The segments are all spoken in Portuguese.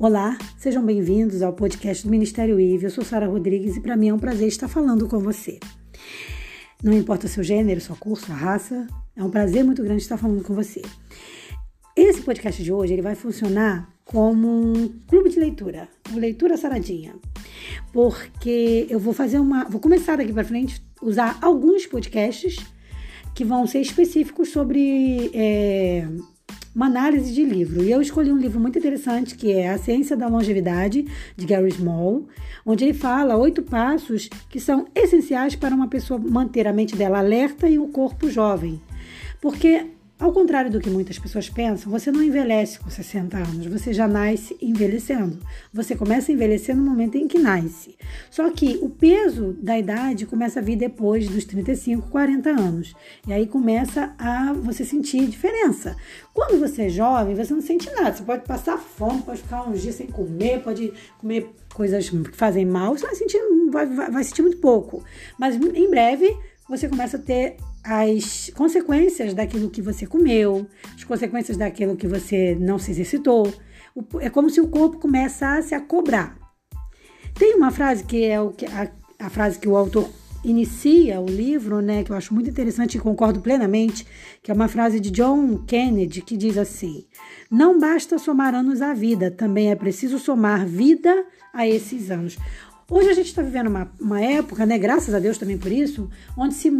Olá, sejam bem-vindos ao podcast do Ministério IVE. Eu sou Sara Rodrigues e para mim é um prazer estar falando com você. Não importa o seu gênero, sua cor, sua raça, é um prazer muito grande estar falando com você. Esse podcast de hoje ele vai funcionar como um clube de leitura, leitura saradinha, porque eu vou fazer uma, vou começar daqui para frente usar alguns podcasts que vão ser específicos sobre é, uma análise de livro. E eu escolhi um livro muito interessante que é A Ciência da Longevidade, de Gary Small, onde ele fala oito passos que são essenciais para uma pessoa manter a mente dela alerta e o corpo jovem. Porque ao contrário do que muitas pessoas pensam, você não envelhece com 60 anos, você já nasce envelhecendo. Você começa a envelhecer no momento em que nasce. Só que o peso da idade começa a vir depois dos 35, 40 anos. E aí começa a você sentir diferença. Quando você é jovem, você não sente nada. Você pode passar fome, pode ficar uns dias sem comer, pode comer coisas que fazem mal, você vai sentir, vai, vai, vai sentir muito pouco. Mas em breve você começa a ter as consequências daquilo que você comeu, as consequências daquilo que você não se exercitou. É como se o corpo começasse a cobrar. Tem uma frase que é o que a, a frase que o autor inicia o livro, né, que eu acho muito interessante e concordo plenamente, que é uma frase de John Kennedy que diz assim: Não basta somar anos à vida, também é preciso somar vida a esses anos. Hoje a gente está vivendo uma, uma época, né, graças a Deus também por isso, onde se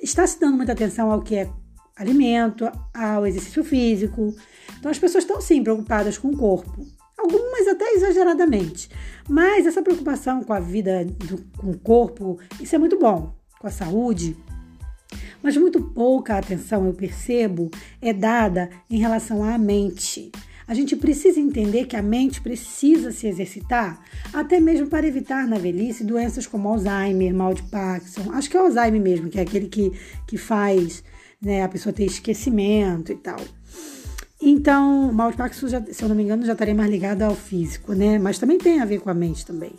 está se dando muita atenção ao que é alimento, ao exercício físico. Então as pessoas estão sim preocupadas com o corpo, algumas até exageradamente. Mas essa preocupação com a vida, do, com o corpo, isso é muito bom, com a saúde. Mas muito pouca atenção, eu percebo, é dada em relação à mente. A gente precisa entender que a mente precisa se exercitar, até mesmo para evitar na velhice doenças como Alzheimer, mal de Parkinson. Acho que é Alzheimer mesmo, que é aquele que, que faz né, a pessoa ter esquecimento e tal. Então, mal de Parkinson, já, se eu não me engano, já estaria mais ligado ao físico, né? Mas também tem a ver com a mente também.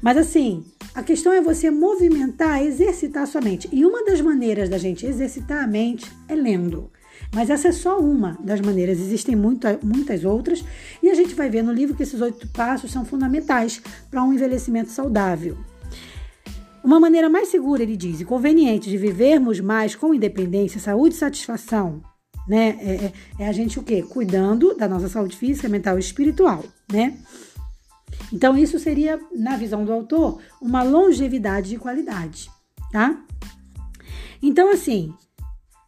Mas assim, a questão é você movimentar, exercitar a sua mente. E uma das maneiras da gente exercitar a mente é lendo. Mas essa é só uma das maneiras, existem muita, muitas outras, e a gente vai ver no livro que esses oito passos são fundamentais para um envelhecimento saudável. Uma maneira mais segura, ele diz, e conveniente de vivermos mais com independência, saúde e satisfação, né? É, é, é a gente o quê? Cuidando da nossa saúde física, mental e espiritual, né? Então, isso seria, na visão do autor, uma longevidade de qualidade, tá? Então, assim,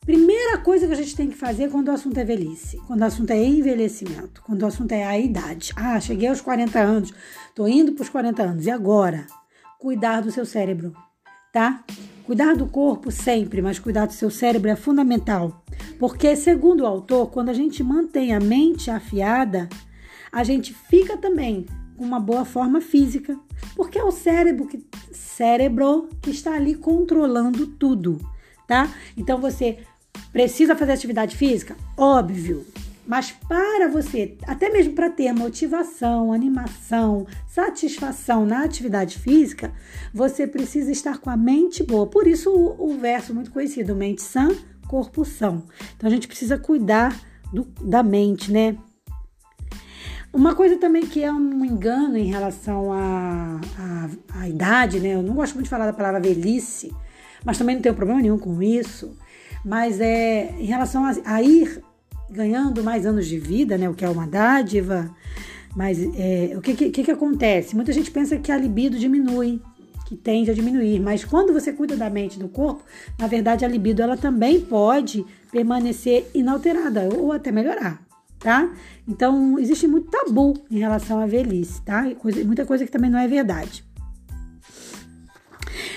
Primeira coisa que a gente tem que fazer quando o assunto é velhice, quando o assunto é envelhecimento, quando o assunto é a idade. Ah, cheguei aos 40 anos, tô indo para os 40 anos. E agora? Cuidar do seu cérebro, tá? Cuidar do corpo sempre, mas cuidar do seu cérebro é fundamental. Porque, segundo o autor, quando a gente mantém a mente afiada, a gente fica também com uma boa forma física, porque é o cérebro que, cérebro que está ali controlando tudo, tá? Então você Precisa fazer atividade física? Óbvio. Mas para você, até mesmo para ter motivação, animação, satisfação na atividade física, você precisa estar com a mente boa. Por isso o, o verso muito conhecido, mente sã, corpo são. Então a gente precisa cuidar do, da mente, né? Uma coisa também que é um engano em relação à, à, à idade, né? Eu não gosto muito de falar da palavra velhice, mas também não tenho problema nenhum com isso mas é em relação a, a ir ganhando mais anos de vida, né, o que é uma dádiva, mas é, o que, que, que acontece? Muita gente pensa que a libido diminui, que tende a diminuir, mas quando você cuida da mente e do corpo, na verdade a libido ela também pode permanecer inalterada ou até melhorar, tá? Então existe muito tabu em relação à velhice, tá? Coisa, muita coisa que também não é verdade.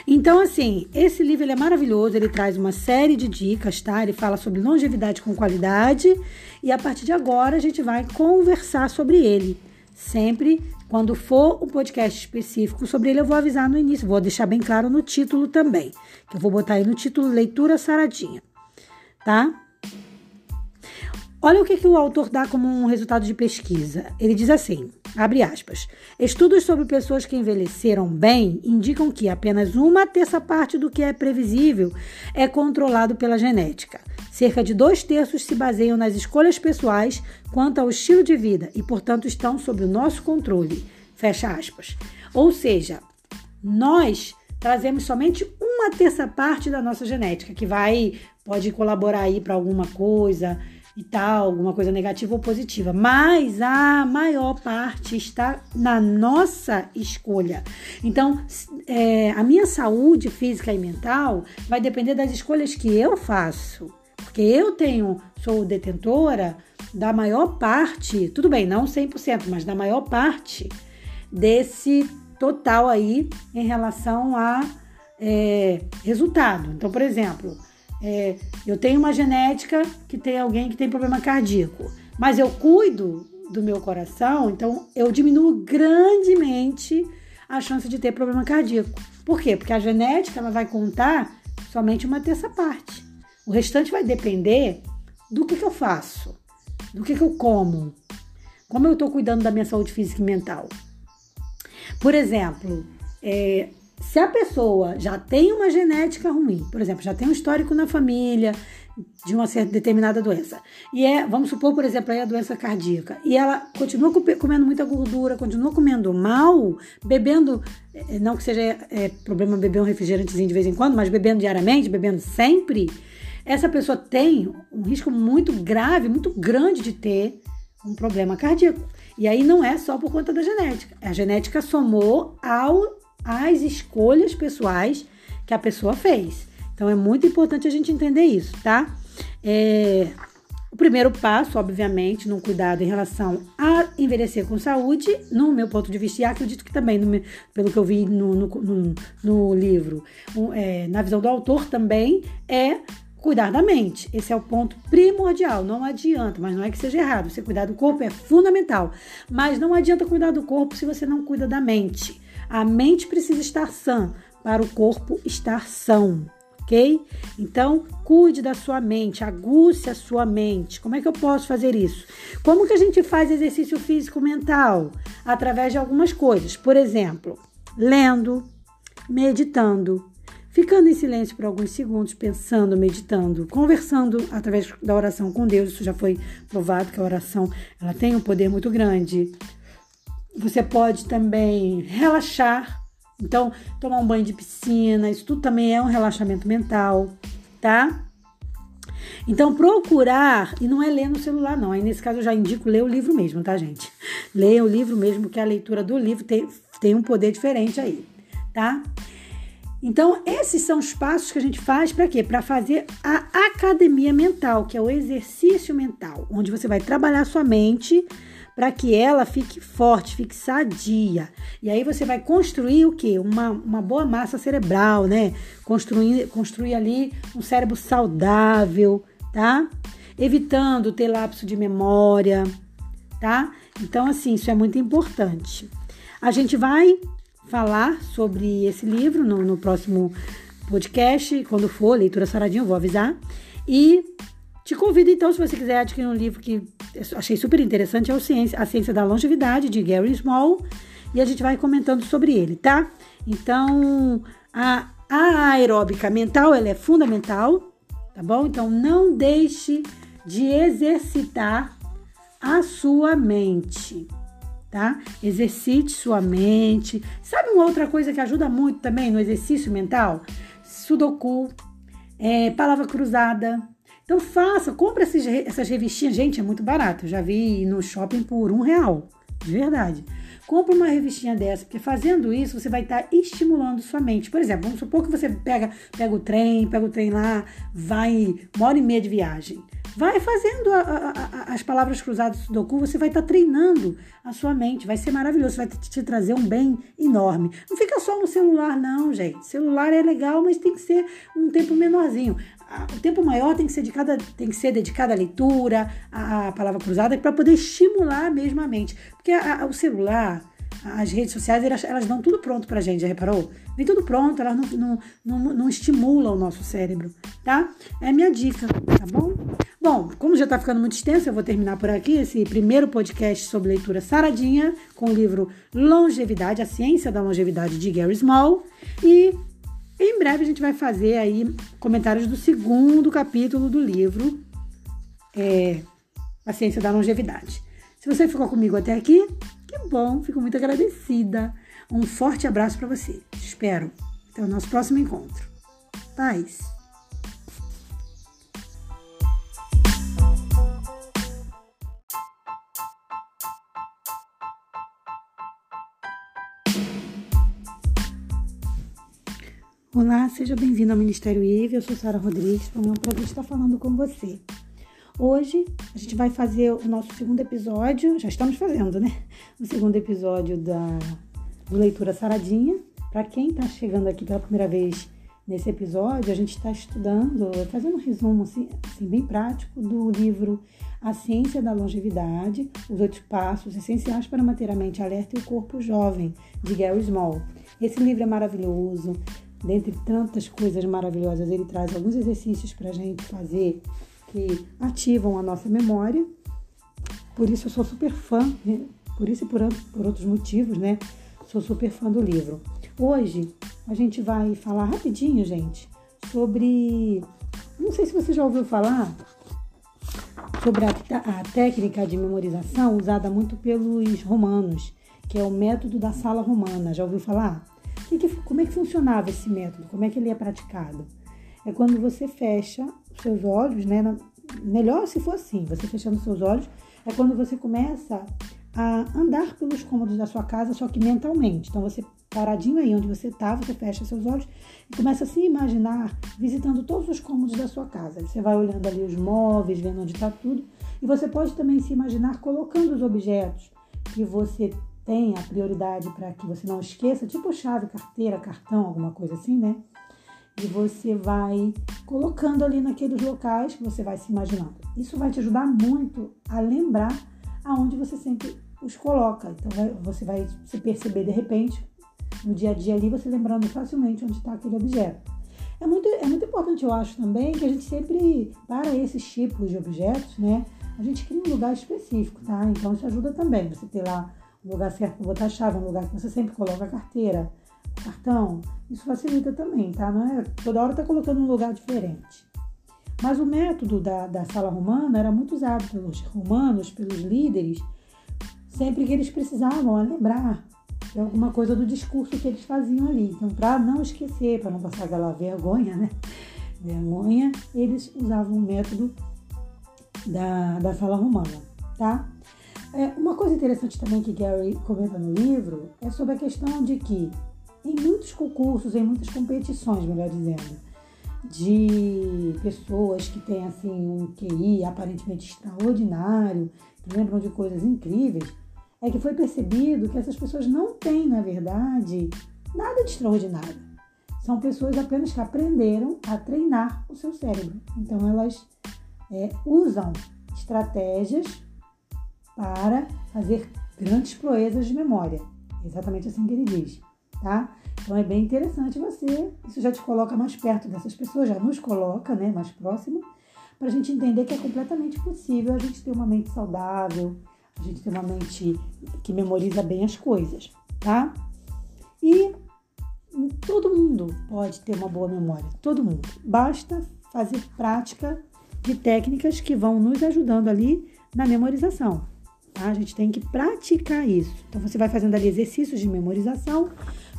Então, assim, esse livro ele é maravilhoso, ele traz uma série de dicas, tá? Ele fala sobre longevidade com qualidade e a partir de agora a gente vai conversar sobre ele. Sempre quando for um podcast específico sobre ele, eu vou avisar no início, vou deixar bem claro no título também, que eu vou botar aí no título Leitura Saradinha, tá? Olha o que, que o autor dá como um resultado de pesquisa. Ele diz assim: abre aspas. Estudos sobre pessoas que envelheceram bem indicam que apenas uma terça parte do que é previsível é controlado pela genética. Cerca de dois terços se baseiam nas escolhas pessoais quanto ao estilo de vida e, portanto, estão sob o nosso controle. Fecha aspas. Ou seja, nós trazemos somente uma terça parte da nossa genética, que vai pode colaborar aí para alguma coisa e tal, alguma coisa negativa ou positiva, mas a maior parte está na nossa escolha. Então, é, a minha saúde física e mental vai depender das escolhas que eu faço, porque eu tenho, sou detentora da maior parte, tudo bem, não 100%, mas da maior parte desse total aí em relação a é, resultado. Então, por exemplo, é, eu tenho uma genética que tem alguém que tem problema cardíaco, mas eu cuido do meu coração, então eu diminuo grandemente a chance de ter problema cardíaco. Por quê? Porque a genética ela vai contar somente uma terça parte. O restante vai depender do que, que eu faço, do que, que eu como, como eu estou cuidando da minha saúde física e mental. Por exemplo, é, se a pessoa já tem uma genética ruim, por exemplo, já tem um histórico na família de uma certa determinada doença, e é, vamos supor, por exemplo, aí a doença cardíaca, e ela continua comendo muita gordura, continua comendo mal, bebendo, é, não que seja é, problema beber um refrigerantezinho de vez em quando, mas bebendo diariamente, bebendo sempre, essa pessoa tem um risco muito grave, muito grande de ter um problema cardíaco. E aí não é só por conta da genética. A genética somou ao às escolhas pessoais que a pessoa fez. Então é muito importante a gente entender isso, tá? É, o primeiro passo, obviamente, no cuidado em relação a envelhecer com saúde, no meu ponto de vista, e acredito que também, no, pelo que eu vi no, no, no, no livro, é, na visão do autor também, é cuidar da mente. Esse é o ponto primordial. Não adianta, mas não é que seja errado. Você cuidar do corpo é fundamental. Mas não adianta cuidar do corpo se você não cuida da mente. A mente precisa estar sã para o corpo estar são, ok? Então, cuide da sua mente, aguce a sua mente. Como é que eu posso fazer isso? Como que a gente faz exercício físico mental? Através de algumas coisas. Por exemplo, lendo, meditando, ficando em silêncio por alguns segundos, pensando, meditando, conversando através da oração com Deus. Isso já foi provado que a oração ela tem um poder muito grande. Você pode também relaxar, então tomar um banho de piscina, isso tudo também é um relaxamento mental, tá? Então procurar, e não é ler no celular não, aí nesse caso eu já indico ler o livro mesmo, tá gente? Leia o livro mesmo, que a leitura do livro tem, tem um poder diferente aí, tá? Então, esses são os passos que a gente faz para quê? Para fazer a academia mental, que é o exercício mental, onde você vai trabalhar sua mente para que ela fique forte, fique sadia. E aí você vai construir o quê? Uma, uma boa massa cerebral, né? Construir, construir ali um cérebro saudável, tá? Evitando ter lapso de memória, tá? Então, assim, isso é muito importante. A gente vai falar sobre esse livro no, no próximo podcast, quando for, leitura saradinha, eu vou avisar. E te convido então, se você quiser adquirir um livro que achei super interessante, é o Ciência, A Ciência da Longevidade, de Gary Small, e a gente vai comentando sobre ele, tá? Então, a, a aeróbica mental, ela é fundamental, tá bom? Então, não deixe de exercitar a sua mente, tá? Exercite sua mente. Sabe uma outra coisa que ajuda muito também no exercício mental? Sudoku, é, palavra cruzada, então faça, compre esses, essas revistinhas. Gente, é muito barato. Eu já vi no shopping por um real. De verdade. Compre uma revistinha dessa, porque fazendo isso você vai estar estimulando sua mente. Por exemplo, vamos supor que você pega, pega o trem, pega o trem lá, vai uma hora e meia de viagem. Vai fazendo a, a, a, as palavras cruzadas do Sudoku, você vai estar treinando a sua mente. Vai ser maravilhoso, vai te, te trazer um bem enorme. Não fica só no celular, não, gente. Celular é legal, mas tem que ser um tempo menorzinho o tempo maior tem que ser, de cada, tem que ser dedicado à leitura, à, à palavra cruzada, para poder estimular mesmo a mente. Porque a, a, o celular, as redes sociais, elas, elas dão tudo pronto pra gente, já reparou? Vem tudo pronto, elas não, não, não, não estimulam o nosso cérebro, tá? É a minha dica, tá bom? Bom, como já tá ficando muito extenso, eu vou terminar por aqui esse primeiro podcast sobre leitura saradinha, com o livro Longevidade, a Ciência da Longevidade, de Gary Small. E Em breve a gente vai fazer aí comentários do segundo capítulo do livro é, A Ciência da Longevidade. Se você ficou comigo até aqui, que bom, fico muito agradecida. Um forte abraço para você. Te espero. Até o nosso próximo encontro. Paz. Olá, seja bem-vindo ao Ministério IVE. Eu sou Sara Rodrigues. Foi um prazer estar falando com você. Hoje a gente vai fazer o nosso segundo episódio, já estamos fazendo, né? O segundo episódio da do Leitura Saradinha. Para quem está chegando aqui pela primeira vez nesse episódio, a gente está estudando, fazendo um resumo assim, assim, bem prático do livro A Ciência da Longevidade, os oito passos essenciais para manter a mente alerta e o corpo jovem, de Gary Small. Esse livro é maravilhoso, dentre tantas coisas maravilhosas, ele traz alguns exercícios para a gente fazer que ativam a nossa memória. Por isso eu sou super fã, né? por isso e por, por outros motivos, né? Sou super fã do livro. Hoje a gente vai falar rapidinho, gente, sobre. Não sei se você já ouviu falar sobre a, a técnica de memorização usada muito pelos romanos, que é o método da sala romana. Já ouviu falar? Que que, como é que funcionava esse método? Como é que ele é praticado? É quando você fecha os seus olhos, né? Melhor se for assim, você fechando seus olhos, é quando você começa a andar pelos cômodos da sua casa, só que mentalmente. Então você paradinho aí onde você está, você fecha seus olhos e começa a se imaginar visitando todos os cômodos da sua casa. Você vai olhando ali os móveis, vendo onde está tudo, e você pode também se imaginar colocando os objetos que você tem a prioridade para que você não esqueça, tipo chave, carteira, cartão, alguma coisa assim, né? E você vai colocando ali naqueles locais que você vai se imaginando. Isso vai te ajudar muito a lembrar aonde você sempre os coloca. Então você vai se perceber de repente no dia a dia ali, você lembrando facilmente onde está aquele objeto. É muito, é muito importante, eu acho também, que a gente sempre, para esses tipos de objetos, né, a gente cria um lugar específico, tá? Então isso ajuda também. Você ter lá um lugar certo botar a chave, um lugar que você sempre coloca a carteira, o cartão. Isso facilita também, tá? Não é toda hora tá colocando um lugar diferente. Mas o método da, da sala romana era muito usado pelos romanos, pelos líderes, sempre que eles precisavam lembrar de alguma coisa do discurso que eles faziam ali. Então, para não esquecer, para não passar aquela vergonha, né? Vergonha, eles usavam o método da, da sala romana, tá? É, uma coisa interessante também que Gary comenta no livro é sobre a questão de que em muitos concursos, em muitas competições, melhor dizendo, de pessoas que têm assim um QI aparentemente extraordinário, que lembram de coisas incríveis, é que foi percebido que essas pessoas não têm, na verdade, nada de extraordinário. São pessoas apenas que aprenderam a treinar o seu cérebro. Então elas é, usam estratégias para fazer grandes proezas de memória. Exatamente assim que ele diz, tá? Então é bem interessante você, isso já te coloca mais perto dessas pessoas, já nos coloca, né, mais próximo, para a gente entender que é completamente possível a gente ter uma mente saudável, a gente ter uma mente que memoriza bem as coisas, tá? E todo mundo pode ter uma boa memória, todo mundo. Basta fazer prática de técnicas que vão nos ajudando ali na memorização. Tá? A gente tem que praticar isso. Então você vai fazendo ali exercícios de memorização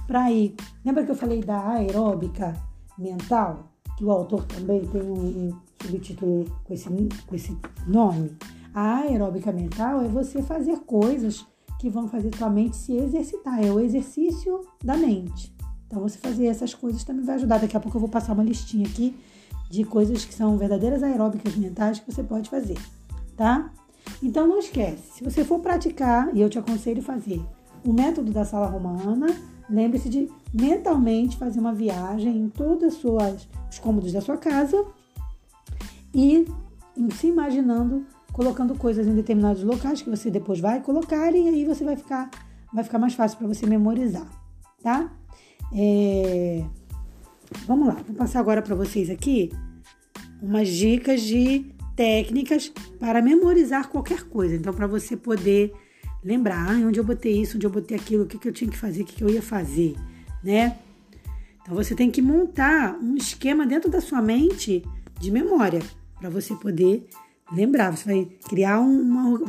para ir. Lembra que eu falei da aeróbica mental? Que o autor também tem um, subtítulo com esse, com esse nome. A aeróbica mental é você fazer coisas que vão fazer sua mente se exercitar. É o exercício da mente. Então, você fazer essas coisas também vai ajudar. Daqui a pouco eu vou passar uma listinha aqui de coisas que são verdadeiras aeróbicas mentais que você pode fazer, tá? Então não esquece, se você for praticar, e eu te aconselho fazer o método da sala romana, lembre-se de mentalmente fazer uma viagem em todos os cômodos da sua casa e se imaginando colocando coisas em determinados locais que você depois vai colocar e aí você vai ficar vai ficar mais fácil para você memorizar, tá? É... Vamos lá, vou passar agora para vocês aqui umas dicas de técnicas para memorizar qualquer coisa. Então, para você poder lembrar ah, onde eu botei isso, onde eu botei aquilo, o que, que eu tinha que fazer, o que, que eu ia fazer, né? Então você tem que montar um esquema dentro da sua mente de memória para você poder lembrar. Você vai criar uma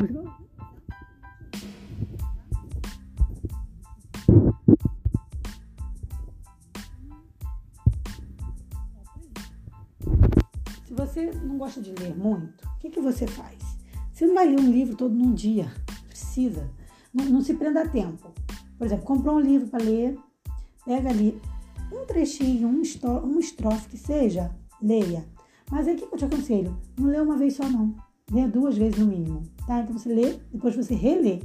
Se você não gosta de ler muito, o que, que você faz? Você não vai ler um livro todo num dia. Precisa. Não, não se prenda a tempo. Por exemplo, comprou um livro para ler, pega ali um trechinho, um, um estrofe que seja, leia. Mas o que eu te aconselho? Não lê uma vez só, não. Lê duas vezes no mínimo, tá? Então você lê, depois você relê.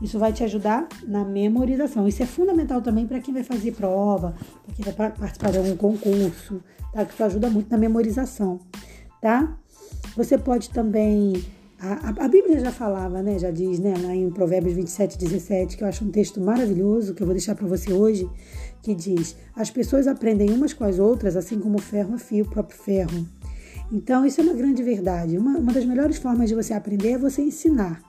Isso vai te ajudar na memorização. Isso é fundamental também para quem vai fazer prova, para quem vai participar de algum concurso, tá? Que isso ajuda muito na memorização, tá? Você pode também. A, a, Bíblia já falava, né? Já diz, né? Lá em Provérbios 27, 17, que eu acho um texto maravilhoso, que eu vou deixar para você hoje, que diz: As pessoas aprendem umas com as outras, assim como o ferro afia o próprio ferro. Então, isso é uma grande verdade. Uma, uma das melhores formas de você aprender é você ensinar.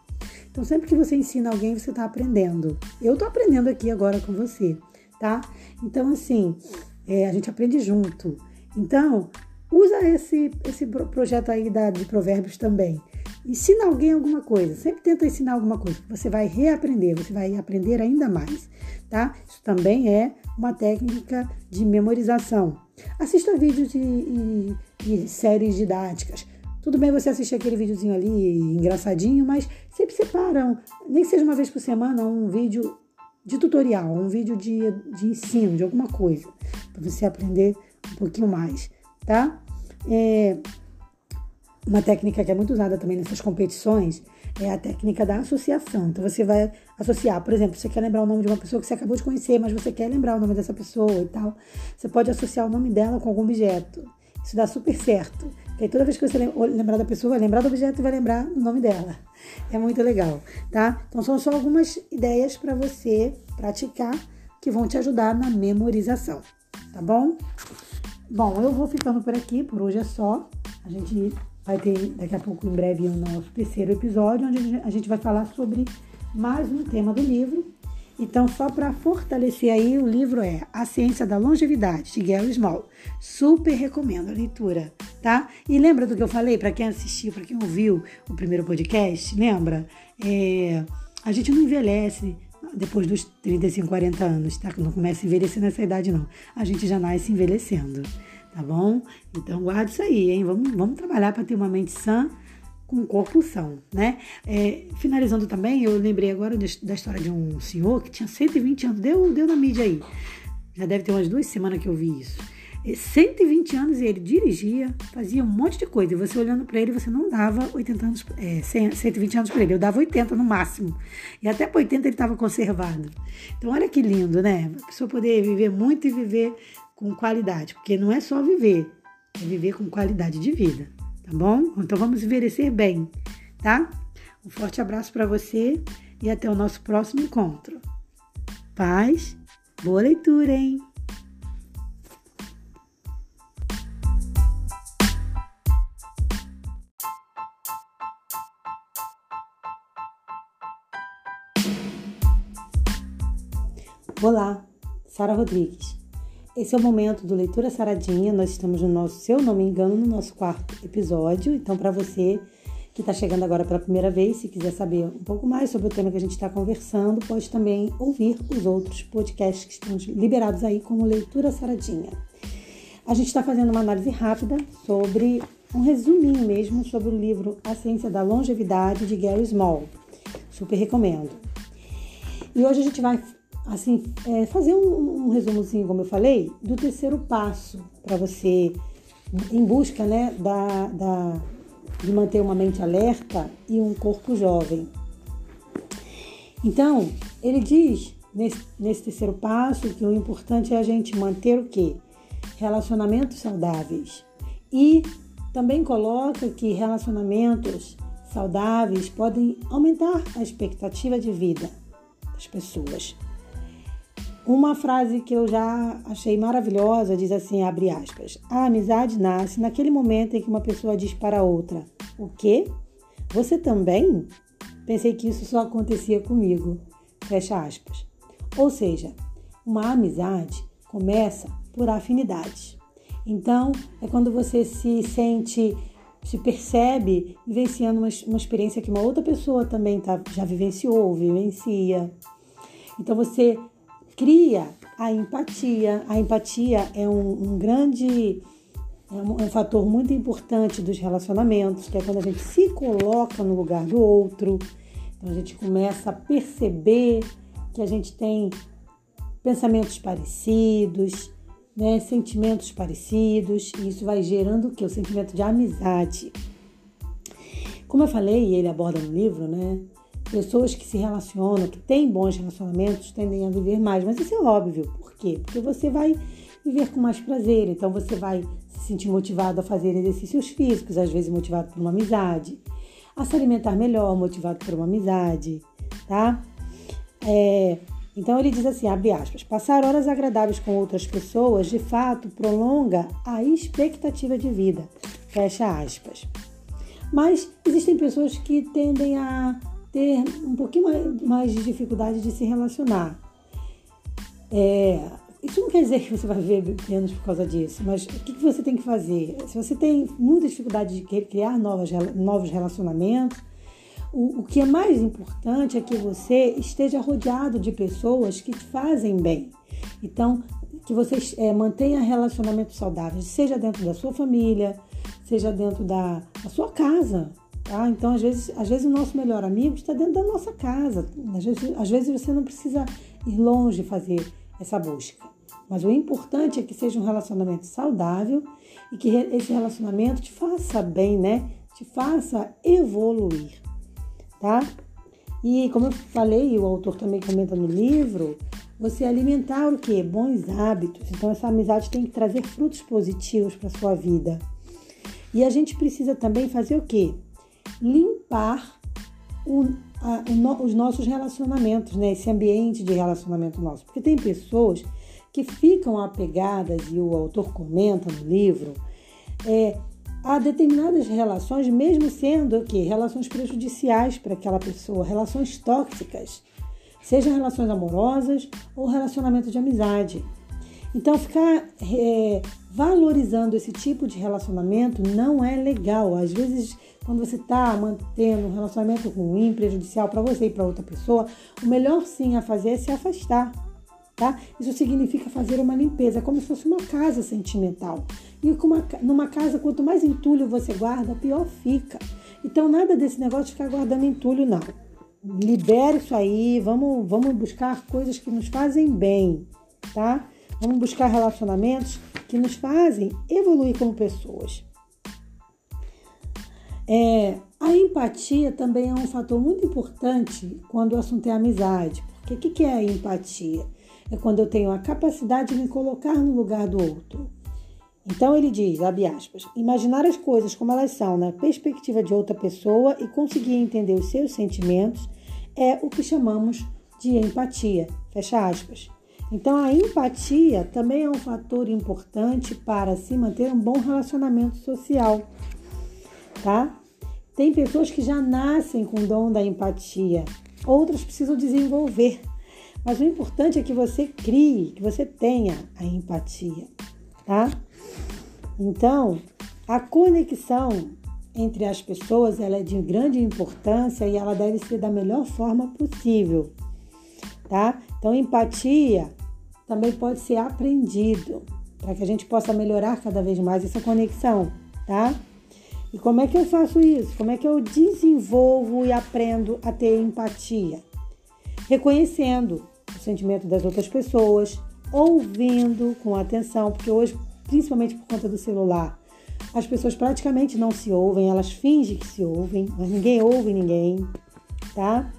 Então, sempre que você ensina alguém, você está aprendendo. Eu estou aprendendo aqui agora com você, tá? Então, assim, é, a gente aprende junto. Então, usa esse, esse projeto aí da, de provérbios também. Ensina alguém alguma coisa. Sempre tenta ensinar alguma coisa. Você vai reaprender, você vai aprender ainda mais, tá? Isso também é uma técnica de memorização. Assista vídeos e, e, e séries didáticas. Tudo bem você assistir aquele videozinho ali engraçadinho, mas sempre separam, nem seja uma vez por semana, um vídeo de tutorial, um vídeo de, de ensino, de alguma coisa, para você aprender um pouquinho mais, tá? É, uma técnica que é muito usada também nessas competições é a técnica da associação. Então você vai associar, por exemplo, você quer lembrar o nome de uma pessoa que você acabou de conhecer, mas você quer lembrar o nome dessa pessoa e tal. Você pode associar o nome dela com algum objeto. Isso dá super certo. Porque aí toda vez que você lembrar da pessoa, vai lembrar do objeto e vai lembrar o nome dela. É muito legal, tá? Então são só algumas ideias para você praticar que vão te ajudar na memorização, tá bom? Bom, eu vou ficando por aqui, por hoje é só. A gente vai ter daqui a pouco, em breve, o nosso terceiro episódio, onde a gente vai falar sobre mais um tema do livro. Então, só para fortalecer aí, o livro é A Ciência da Longevidade, de Gary Small. Super recomendo a leitura, tá? E lembra do que eu falei para quem assistiu, para quem ouviu o primeiro podcast? Lembra? É, a gente não envelhece depois dos 35, 40 anos, tá? Não começa a envelhecer nessa idade, não. A gente já nasce envelhecendo tá bom? Então guarda isso aí, hein? Vamos, vamos trabalhar para ter uma mente sã com corpo são, né? É, finalizando também, eu lembrei agora da história de um senhor que tinha 120 anos, deu, deu na mídia aí. Já deve ter umas duas semanas que eu vi isso. 120 anos e ele dirigia, fazia um monte de coisa. E você olhando para ele, você não dava 80 anos, é, 120 anos para ele, eu dava 80 no máximo. E até para 80 ele estava conservado. Então, olha que lindo, né? A pessoa poder viver muito e viver com qualidade, porque não é só viver, é viver com qualidade de vida, tá bom? Então vamos envelhecer bem, tá? Um forte abraço para você e até o nosso próximo encontro. Paz, boa leitura, hein? Olá, Sara Rodrigues. Esse é o momento do Leitura Saradinha. Nós estamos no nosso, se eu não me engano, no nosso quarto episódio. Então, para você que está chegando agora pela primeira vez, se quiser saber um pouco mais sobre o tema que a gente está conversando, pode também ouvir os outros podcasts que estão liberados aí como Leitura Saradinha. A gente está fazendo uma análise rápida sobre um resuminho mesmo sobre o livro A Ciência da Longevidade de Gary Small. Super recomendo. E hoje a gente vai assim, é, fazer um, um resumozinho, como eu falei, do terceiro passo para você em busca, né, da, da, de manter uma mente alerta e um corpo jovem. Então, ele diz nesse, nesse terceiro passo que o importante é a gente manter o quê? Relacionamentos saudáveis. E também coloca que relacionamentos saudáveis podem aumentar a expectativa de vida das pessoas. Uma frase que eu já achei maravilhosa diz assim, abre aspas: "A amizade nasce naquele momento em que uma pessoa diz para outra: "O quê? Você também?" Pensei que isso só acontecia comigo. Fecha aspas. Ou seja, uma amizade começa por afinidades. Então, é quando você se sente, se percebe vivenciando uma, uma experiência que uma outra pessoa também tá, já vivenciou ou vivencia. Então, você cria a empatia. A empatia é um, um grande é um, é um, fator muito importante dos relacionamentos, que é quando a gente se coloca no lugar do outro. Então a gente começa a perceber que a gente tem pensamentos parecidos, né, sentimentos parecidos, e isso vai gerando o que? O sentimento de amizade. Como eu falei, e ele aborda no livro, né? Pessoas que se relacionam, que têm bons relacionamentos, tendem a viver mais. Mas isso é óbvio. Por quê? Porque você vai viver com mais prazer. Então você vai se sentir motivado a fazer exercícios físicos, às vezes motivado por uma amizade, a se alimentar melhor, motivado por uma amizade, tá? É, então ele diz assim, abre aspas, passar horas agradáveis com outras pessoas, de fato, prolonga a expectativa de vida, fecha aspas. Mas existem pessoas que tendem a ter um pouquinho mais, de dificuldade de se relacionar. É, isso não quer dizer que você vai viver menos por causa disso, mas o que você tem que fazer? Se você tem muita dificuldade de criar novas, novos relacionamentos, o, o que é mais importante é que você esteja rodeado de pessoas que te fazem bem. Então, que você é, mantenha relacionamentos saudáveis, seja dentro da sua família, seja dentro da, da sua casa. Tá? Então, às vezes, às vezes, o nosso melhor amigo está dentro da nossa casa. Às vezes, às vezes você não precisa ir longe fazer essa busca. Mas o importante é que seja um relacionamento saudável e que esse relacionamento te faça bem, né? Te faça evoluir, tá? E como eu falei, o autor também comenta no livro, você alimentar o que? Bons hábitos. Então essa amizade tem que trazer frutos positivos para sua vida. E a gente precisa também fazer o que? Limpar o, a, o, os nossos relacionamentos, né? Esse ambiente de relacionamento nosso. Porque tem pessoas que ficam apegadas, e o autor comenta no livro, é, a determinadas relações, mesmo sendo que relações prejudiciais para aquela pessoa, relações tóxicas, sejam relações amorosas ou relacionamento de amizade. Então, ficar é, valorizando esse tipo de relacionamento não é legal. Às vezes, quando você está mantendo um relacionamento ruim, prejudicial para você e para outra pessoa, o melhor sim a fazer é se afastar tá? Isso significa fazer uma limpeza, como se fosse uma casa sentimental. E uma, numa casa, quanto mais entulho você guarda, pior fica. Então, nada desse negócio de ficar guardando entulho, não. Libere isso aí, vamos, vamos buscar coisas que nos fazem bem, tá? Vamos buscar relacionamentos que nos fazem evoluir como pessoas. É, a empatia também é um fator muito importante quando o assunto é amizade. Porque o que, que é a empatia? é quando eu tenho a capacidade de me colocar no lugar do outro. Então ele diz, abre aspas, imaginar as coisas como elas são na perspectiva de outra pessoa e conseguir entender os seus sentimentos é o que chamamos de empatia, fecha aspas. Então a empatia também é um fator importante para se manter um bom relacionamento social, tá? Tem pessoas que já nascem com o dom da empatia, outras precisam desenvolver mas o importante é que você crie, que você tenha a empatia, tá? Então, a conexão entre as pessoas ela é de grande importância e ela deve ser da melhor forma possível, tá? Então, empatia também pode ser aprendido para que a gente possa melhorar cada vez mais essa conexão, tá? E como é que eu faço isso? Como é que eu desenvolvo e aprendo a ter empatia? Reconhecendo o sentimento das outras pessoas, ouvindo com atenção, porque hoje, principalmente por conta do celular, as pessoas praticamente não se ouvem, elas fingem que se ouvem, mas ninguém ouve ninguém, tá?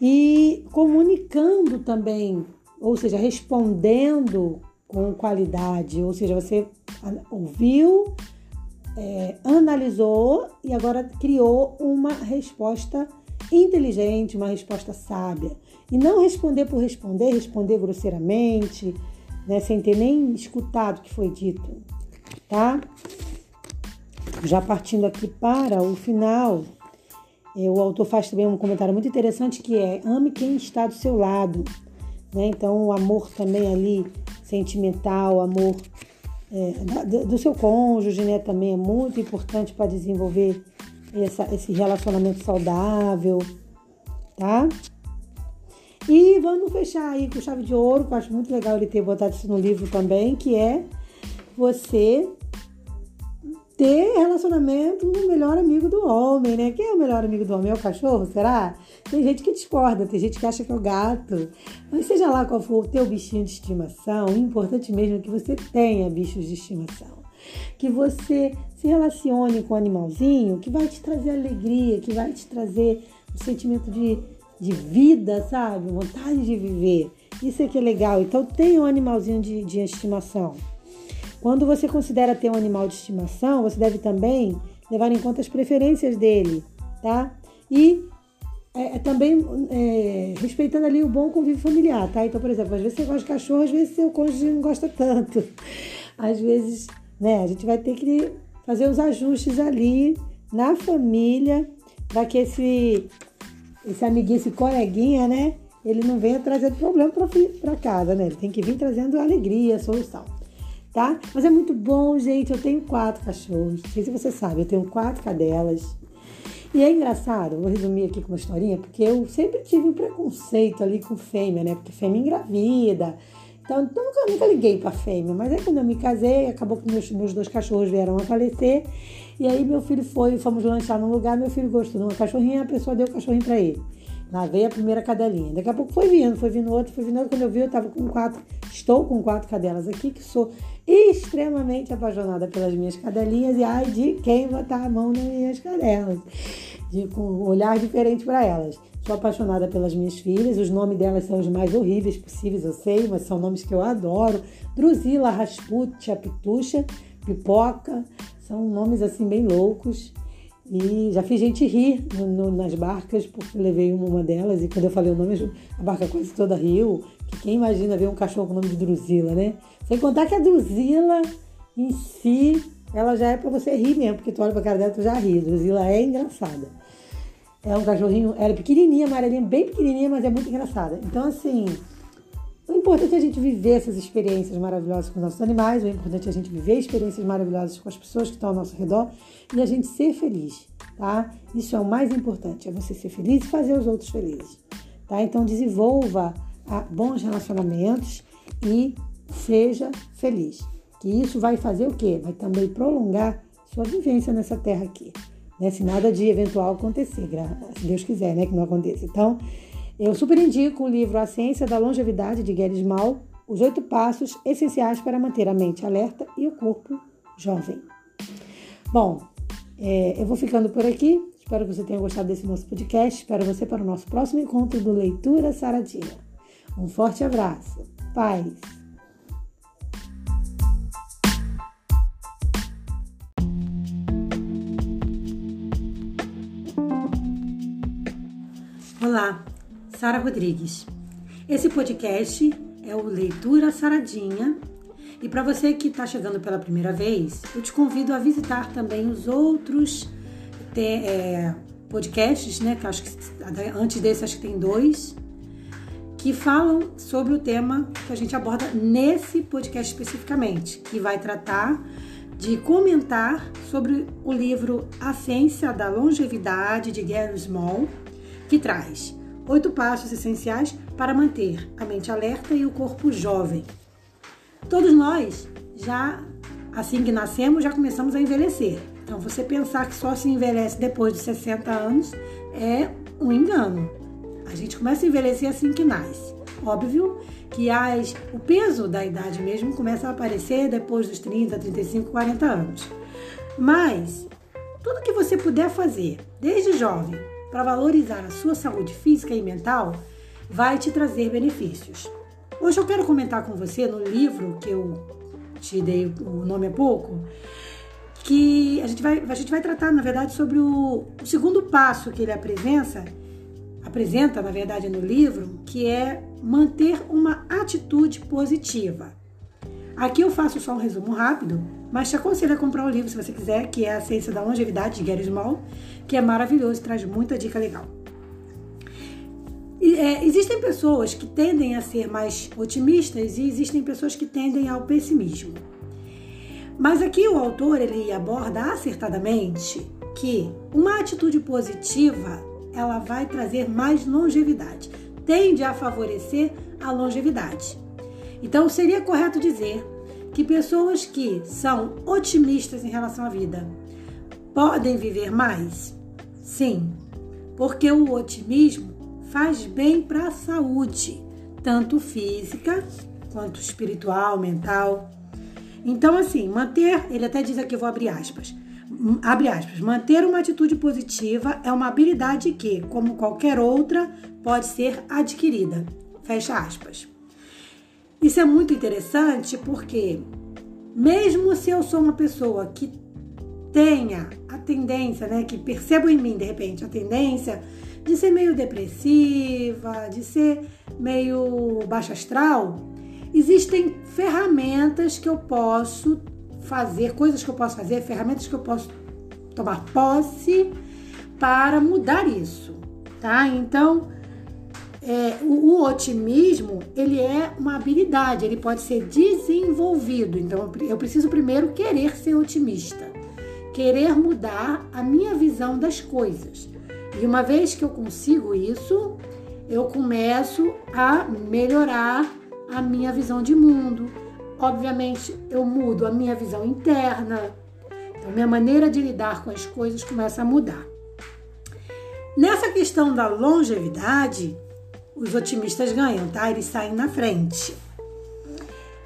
E comunicando também, ou seja, respondendo com qualidade, ou seja, você ouviu, é, analisou e agora criou uma resposta inteligente, uma resposta sábia. E não responder por responder, responder grosseiramente, né, sem ter nem escutado o que foi dito, tá? Já partindo aqui para o final, o autor faz também um comentário muito interessante que é ame quem está do seu lado, né? Então o amor também ali sentimental, amor é, do, do, seu cônjuge, né? Também é muito importante para desenvolver essa, esse relacionamento saudável, tá? E vamos fechar aí com chave de ouro, que eu acho muito legal ele ter botado isso no livro também, que é você ter relacionamento com o melhor amigo do homem, né? Quem é o melhor amigo do homem? É o cachorro, será? Tem gente que discorda, tem gente que acha que é o gato. Mas seja lá qual for o teu bichinho de estimação, o importante mesmo é que você tenha bichos de estimação. Que você se relacione com o animalzinho que vai te trazer alegria, que vai te trazer um sentimento de, de vida, sabe? Vontade de viver. Isso é que é legal. Então tenha um animalzinho de, de estimação. Quando você considera ter um animal de estimação, você deve também levar em conta as preferências dele, tá? E é, é também é, respeitando ali o bom convívio familiar, tá? Então, por exemplo, às vezes você gosta de cachorro, às vezes seu cônjuge não gosta tanto. Às vezes, né, a gente vai ter que fazer os ajustes ali na família para que esse, esse amiguinho, esse coleguinha, né, ele não venha trazendo problema para casa, né? Ele tem que vir trazendo alegria, solução tá? Mas é muito bom, gente. Eu tenho quatro cachorros. Não sei se você sabe, eu tenho quatro cadelas. E é engraçado, vou resumir aqui com uma historinha, porque eu sempre tive um preconceito ali com fêmea, né? Porque fêmea engravida. Então, nunca, nunca liguei pra fêmea. Mas aí quando eu me casei, acabou que meus, meus dois cachorros vieram a falecer. E aí meu filho foi, fomos lanchar num lugar, meu filho gostou de uma cachorrinha, a pessoa deu o cachorrinho pra ele. Lá veio a primeira cadelinha. Daqui a pouco foi vindo, foi vindo outro, foi vindo outro. Quando eu vi, eu tava com quatro, estou com quatro cadelas aqui, que sou extremamente apaixonada pelas minhas cadelinhas e ai de quem botar a mão nas minhas cadelas, de, com um olhar diferente para elas. Sou apaixonada pelas minhas filhas, os nomes delas são os mais horríveis possíveis, eu sei, mas são nomes que eu adoro. Drusila, Rasputia, Pitucha, Pipoca, são nomes assim bem loucos. E já fiz gente rir no, no, nas barcas, porque levei uma, delas, e quando eu falei o nome, a barca quase toda riu. Que quem imagina ver um cachorro com o nome de Drusila, né? Sem contar que a Drusila em si, ela já é para você rir mesmo, porque tu olha pra cara dela tu já ri. A Drusila é engraçada. É um cachorrinho, ela é pequenininha, amarelinha, bem pequenininha, mas é muito engraçada. Então, assim, o importante é a gente viver essas experiências maravilhosas com os nossos animais, o importante é a gente viver experiências maravilhosas com as pessoas que estão ao nosso redor e a gente ser feliz, tá? Isso é o mais importante, é você ser feliz e fazer os outros felizes, tá? Então desenvolva ah, bons relacionamentos e seja feliz. Que isso vai fazer o quê? Vai também prolongar sua vivência nessa terra aqui. Né? Se nada de eventual acontecer, se Deus quiser, né? Que não aconteça. Então, eu super indico o livro A Ciência da Longevidade, de Gary Small, os oito passos essenciais para manter a mente alerta e o corpo jovem. Bom, é, eu vou ficando por aqui. Espero que você tenha gostado desse nosso podcast. Espero você para o nosso próximo encontro do Leitura Saradinha. Um forte abraço. Paz. Olá, Sara Rodrigues. Esse podcast é o Leitura Saradinha e para você que está chegando pela primeira vez, eu te convido a visitar também os outros é, podcasts, né? Que acho que antes desse acho que tem dois que falam sobre o tema que a gente aborda nesse podcast especificamente, que vai tratar de comentar sobre o livro A Ciência da Longevidade de Gary Small que traz oito passos essenciais para manter a mente alerta e o corpo jovem. Todos nós já, assim que nascemos, já começamos a envelhecer. Então, você pensar que só se envelhece depois de 60 anos é um engano. A gente começa a envelhecer assim que nasce. Óbvio que as, o peso da idade mesmo começa a aparecer depois dos 30, 35, 40 anos. Mas tudo que você puder fazer desde jovem para valorizar a sua saúde física e mental vai te trazer benefícios. Hoje eu quero comentar com você no livro que eu te dei o nome há pouco, que a gente vai, a gente vai tratar, na verdade, sobre o, o segundo passo que ele apresenta, apresenta, na verdade, no livro, que é manter uma atitude positiva. Aqui eu faço só um resumo rápido, mas te aconselho a comprar o livro se você quiser, que é A Ciência da Longevidade, de Gary Small, que é maravilhoso, traz muita dica legal. é, existem pessoas que tendem a ser mais otimistas e existem pessoas que tendem ao pessimismo. Mas aqui o autor ele aborda acertadamente que uma atitude positiva ela vai trazer mais longevidade, tende a favorecer a longevidade. Então seria correto dizer que pessoas que são otimistas em relação à vida podem viver mais? Sim, porque o otimismo faz bem para a saúde, tanto física quanto espiritual, mental. Então, assim, manter, ele até diz aqui, vou abrir aspas. Abre aspas, manter uma atitude positiva é uma habilidade que, como qualquer outra, pode ser adquirida. Fecha aspas. Isso é muito interessante porque, mesmo se eu sou uma pessoa que tenha a tendência, né, que percebo em mim de repente a tendência de ser meio depressiva, de ser meio baixa astral, existem ferramentas que eu posso fazer, coisas que eu posso fazer, ferramentas que eu posso tomar posse para mudar isso, tá? Então, é, o, o, otimismo ele é uma habilidade, ele pode ser desenvolvido. Então, eu preciso primeiro querer ser otimista, querer mudar a minha visão das coisas. E uma vez que eu consigo isso, eu começo a melhorar a minha visão de mundo. Obviamente, eu mudo a minha visão interna. Então, minha maneira de lidar com as coisas começa a mudar. Nessa questão da longevidade, os otimistas ganham, tá? Eles saem na frente.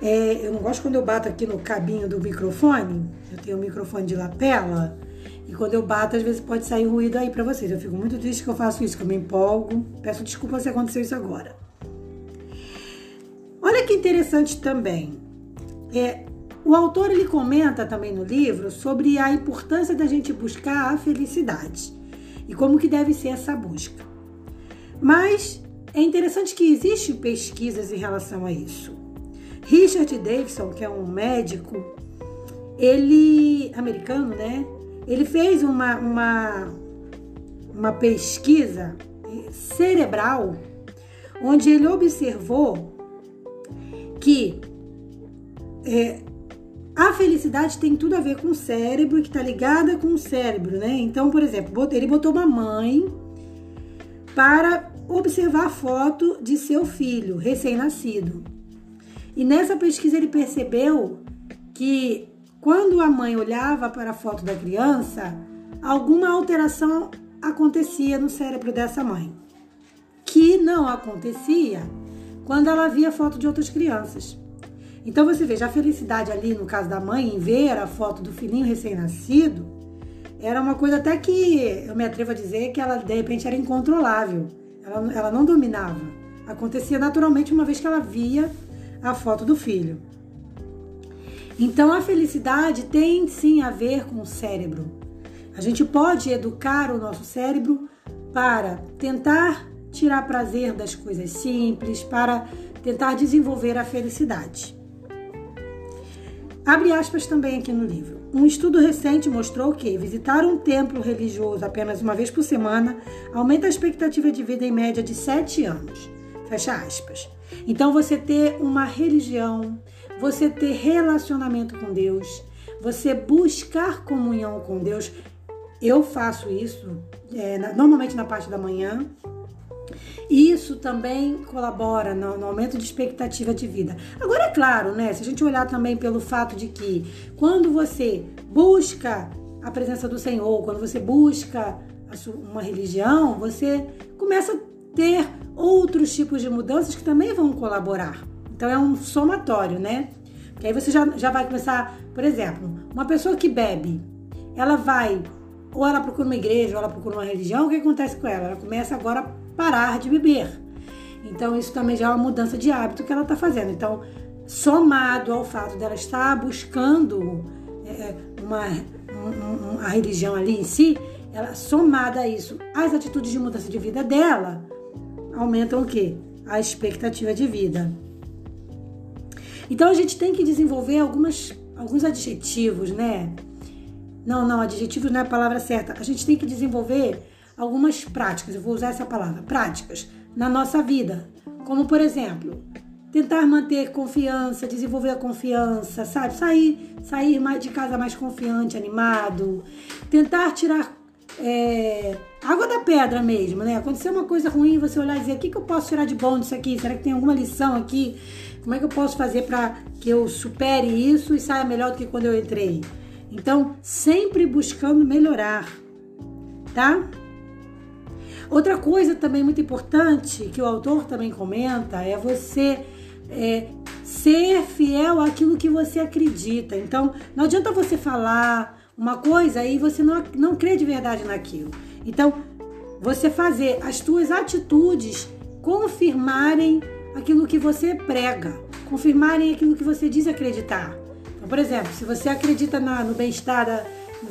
É, eu não gosto quando eu bato aqui no cabinho do microfone. Eu tenho um microfone de lapela. E quando eu bato, às vezes pode sair ruído aí para vocês. Eu fico muito triste que eu faço isso, que eu me empolgo. Peço desculpa se aconteceu isso agora. Olha que interessante também. É, o autor ele comenta também no livro sobre a importância da gente buscar a felicidade e como que deve ser essa busca. Mas é interessante que existem pesquisas em relação a isso. Richard Davidson, que é um médico, ele americano, né? Ele fez uma, uma, uma pesquisa cerebral onde ele observou que é, a felicidade tem tudo a ver com o cérebro, que está ligada com o cérebro, né? Então, por exemplo, ele botou uma mãe para observar a foto de seu filho recém-nascido. E nessa pesquisa ele percebeu que quando a mãe olhava para a foto da criança, alguma alteração acontecia no cérebro dessa mãe, que não acontecia quando ela via foto de outras crianças. Então você veja, a felicidade ali, no caso da mãe, em ver a foto do filhinho recém-nascido, era uma coisa até que eu me atrevo a dizer que ela de repente era incontrolável. Ela, ela não dominava. Acontecia naturalmente uma vez que ela via a foto do filho. Então a felicidade tem sim a ver com o cérebro. A gente pode educar o nosso cérebro para tentar tirar prazer das coisas simples, para tentar desenvolver a felicidade. Abre aspas também aqui no livro. Um estudo recente mostrou que visitar um templo religioso apenas uma vez por semana aumenta a expectativa de vida em média de 7 anos. Fecha aspas. Então, você ter uma religião, você ter relacionamento com Deus, você buscar comunhão com Deus. Eu faço isso é, normalmente na parte da manhã. Isso também colabora no, no, aumento de expectativa de vida. Agora, é claro, né? Se a gente olhar também pelo fato de que quando você busca a presença do Senhor, quando você busca uma religião, você começa a ter outros tipos de mudanças que também vão colaborar. Então é um somatório, né? Porque aí você já, já vai começar, por exemplo, uma pessoa que bebe, ela vai, ou ela procura uma igreja, ou ela procura uma religião, o que acontece com ela? Ela começa agora a parar de beber. Então isso também já é uma mudança de hábito que ela está fazendo. Então, somado ao fato dela estar buscando é, uma, um, a religião ali em si, ela somada a isso, as atitudes de mudança de vida dela aumentam o quê? A expectativa de vida. Então a gente tem que desenvolver algumas, alguns adjetivos, né? Não, não, adjetivos não é a palavra certa. A gente tem que desenvolver algumas práticas, eu vou usar essa palavra, práticas, na nossa vida. Como, por exemplo, tentar manter confiança, desenvolver a confiança, sabe? Sair, sair mais de casa mais confiante, animado. Tentar tirar é, água da pedra mesmo, né? Acontecer uma coisa ruim, você olhar e dizer: o que, que eu posso tirar de bom disso aqui? Será que tem alguma lição aqui? Como é que eu posso fazer para que eu supere isso e saia melhor do que quando eu entrei? Então, sempre buscando melhorar, tá? Outra coisa também muito importante que o autor também comenta é você é, ser fiel àquilo que você acredita. Então, não adianta você falar uma coisa e você não, não crê de verdade naquilo. Então, você fazer as suas atitudes confirmarem aquilo que você prega, confirmarem aquilo que você diz acreditar. Então, por exemplo, se você acredita na, no bem-estar,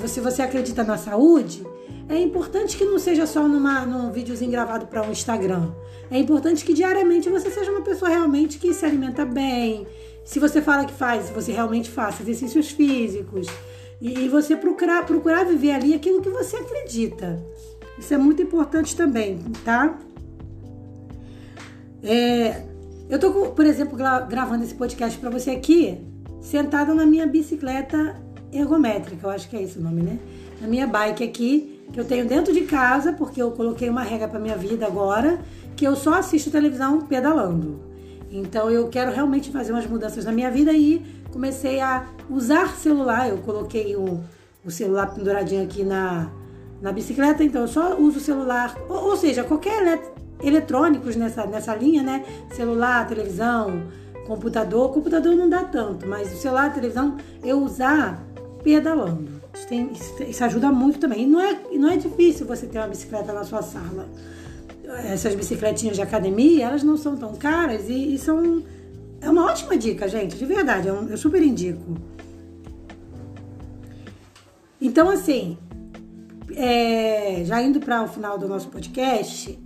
se você acredita na saúde, é importante que não seja só numa, num videozinho gravado para um Instagram. É importante que diariamente você seja uma pessoa realmente que se alimenta bem. Se você fala que faz, você realmente faça exercícios físicos. E, e você procurar, procurar viver ali aquilo que você acredita. Isso é muito importante também, tá? É, eu tô, por exemplo, gravando esse podcast para você aqui, sentada na minha bicicleta ergométrica, eu acho que é esse o nome, né? Na minha bike aqui, que eu tenho dentro de casa, porque eu coloquei uma regra para minha vida agora, que eu só assisto televisão pedalando. Então eu quero realmente fazer umas mudanças na minha vida e comecei a usar celular. Eu coloquei o, o celular penduradinho aqui na, na bicicleta, então eu só uso celular, ou, ou seja, qualquer elet eletrônicos nessa, nessa linha, né? Celular, televisão, computador. Computador não dá tanto, mas o celular, televisão, eu usar pedalando. Isso, tem, isso ajuda muito também. E não é, não é difícil você ter uma bicicleta na sua sala. Essas bicicletinhas de academia, elas não são tão caras e, e são. É uma ótima dica, gente, de verdade, eu, eu super indico. Então, assim, é, já indo para o final do nosso podcast,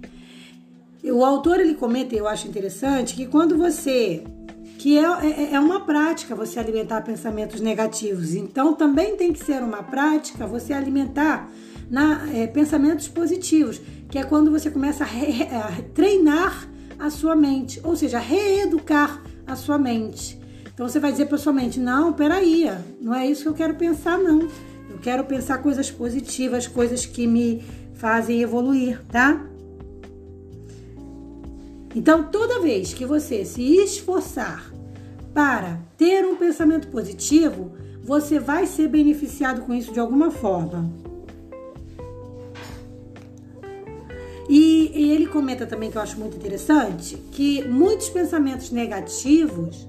o autor ele comenta, eu acho interessante, que quando você que é, é, é, uma prática você alimentar pensamentos negativos. Então, também tem que ser uma prática você alimentar na, é, pensamentos positivos, que é quando você começa a, re, a treinar a sua mente, ou seja, reeducar a sua mente. Então, você vai dizer para sua mente: não, peraí, não é isso que eu quero pensar, não. Eu quero pensar coisas positivas, coisas que me fazem evoluir, tá? Então, toda vez que você se esforçar para ter um pensamento positivo, você vai ser beneficiado com isso de alguma forma. E, e, ele comenta também que eu acho muito interessante que muitos pensamentos negativos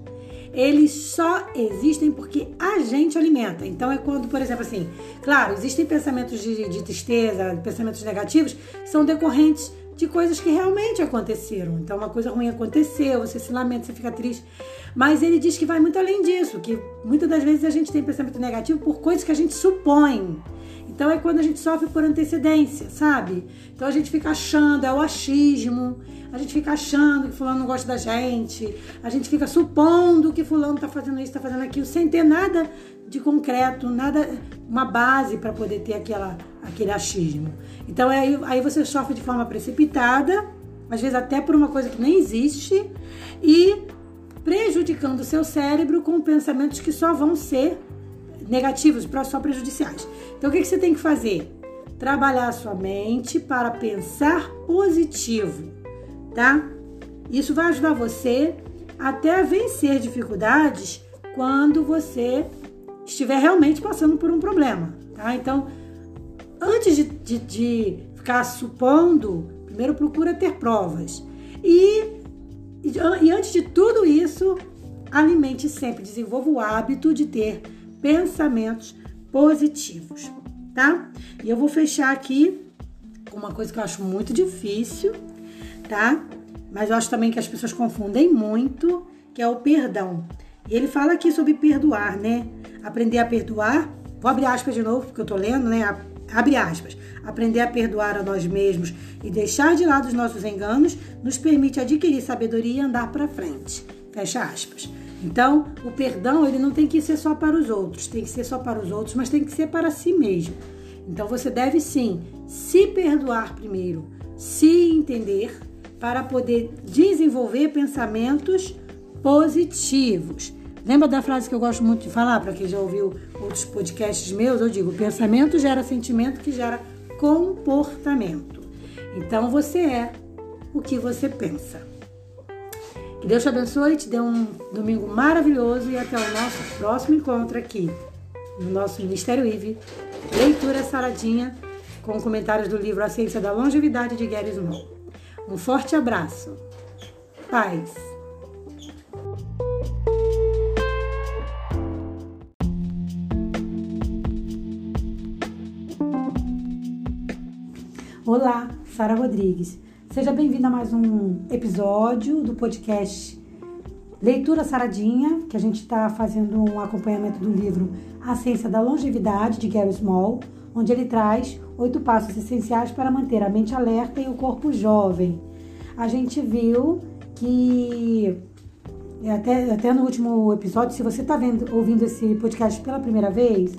eles só existem porque a gente alimenta. Então é quando, por exemplo, assim, claro, existem pensamentos de, de tristeza, pensamentos negativos, são decorrentes de coisas que realmente aconteceram. Então, uma coisa ruim aconteceu, você se lamenta, você fica triste. Mas ele diz que vai muito além disso, que muitas das vezes a gente tem pensamento negativo por coisas que a gente supõe. Então, é quando a gente sofre por antecedência, sabe? Então, a gente fica achando, é o achismo, a gente fica achando que fulano não gosta da gente, a gente fica supondo que fulano tá fazendo isso, tá fazendo aquilo, sem ter nada de concreto, nada, uma base para poder ter aquela, aquele achismo. Então aí, aí você sofre de forma precipitada, às vezes até por uma coisa que nem existe, e prejudicando o seu cérebro com pensamentos que só vão ser negativos, só prejudiciais. Então o que, que você tem que fazer? Trabalhar a sua mente para pensar positivo, tá? Isso vai ajudar você até a vencer dificuldades quando você estiver realmente passando por um problema, tá? Então, antes de, de, de ficar supondo, primeiro procura ter provas. E, e, e antes de tudo isso, alimente sempre, desenvolva o hábito de ter pensamentos positivos, tá? E eu vou fechar aqui com uma coisa que eu acho muito difícil, tá? Mas eu acho também que as pessoas confundem muito, que é o perdão. E ele fala aqui sobre perdoar, né? Aprender a perdoar. Vou abrir aspas de novo, porque eu tô lendo, né? Abre aspas. Aprender a perdoar a nós mesmos e deixar de lado os nossos enganos nos permite adquirir sabedoria e andar para frente. Fecha aspas. Então, o perdão ele não tem que ser só para os outros, tem que ser só para os outros, mas tem que ser para si mesmo. Então, você deve sim se perdoar primeiro, se entender, para poder desenvolver pensamentos positivos. Lembra da frase que eu gosto muito de falar, para quem já ouviu outros podcasts meus? Eu digo: pensamento gera sentimento que gera comportamento. Então você é o que você pensa. Que Deus te abençoe, te dê um domingo maravilhoso e até o nosso próximo encontro aqui no nosso Ministério IVE. Leitura saradinha com comentários do livro A Ciência da Longevidade de Gary Small. Um forte abraço. Paz. Olá, Sara Rodrigues. Seja bem-vinda a mais um episódio do podcast Leitura Saradinha, que a gente está fazendo um acompanhamento do livro A Ciência da Longevidade, de Gary Small, onde ele traz oito passos essenciais para manter a mente alerta e o corpo jovem. A gente viu que até, até no último episódio, se você está ouvindo esse podcast pela primeira vez,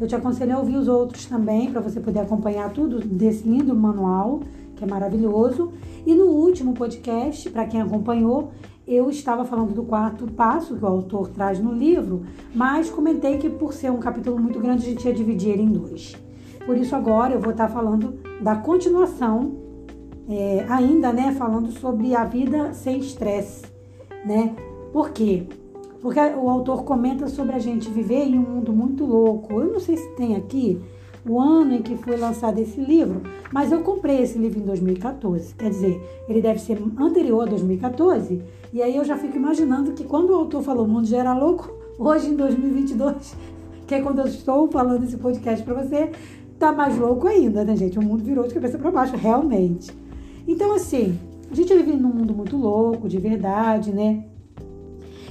eu te aconselho a ouvir os outros também, para você poder acompanhar tudo desse lindo manual, que é maravilhoso. E no último podcast, para quem acompanhou, eu estava falando do quarto passo que o autor traz no livro, mas comentei que por ser um capítulo muito grande, a gente ia dividir ele em dois. Por isso agora eu vou estar falando da continuação, é, ainda, né, falando sobre a vida sem estresse, né? Por quê? Porque o autor comenta sobre a gente viver em um mundo muito louco. Eu não sei se tem aqui o ano em que foi lançado esse livro, mas eu comprei esse livro em 2014. Quer dizer, ele deve ser anterior a 2014. E aí eu já fico imaginando que quando o autor falou o mundo já era louco, hoje em 2022, que é quando eu estou falando esse podcast para você, tá mais louco ainda, né, gente? O mundo virou de cabeça para baixo, realmente. Então, assim, a gente vive num mundo muito louco, de verdade, né?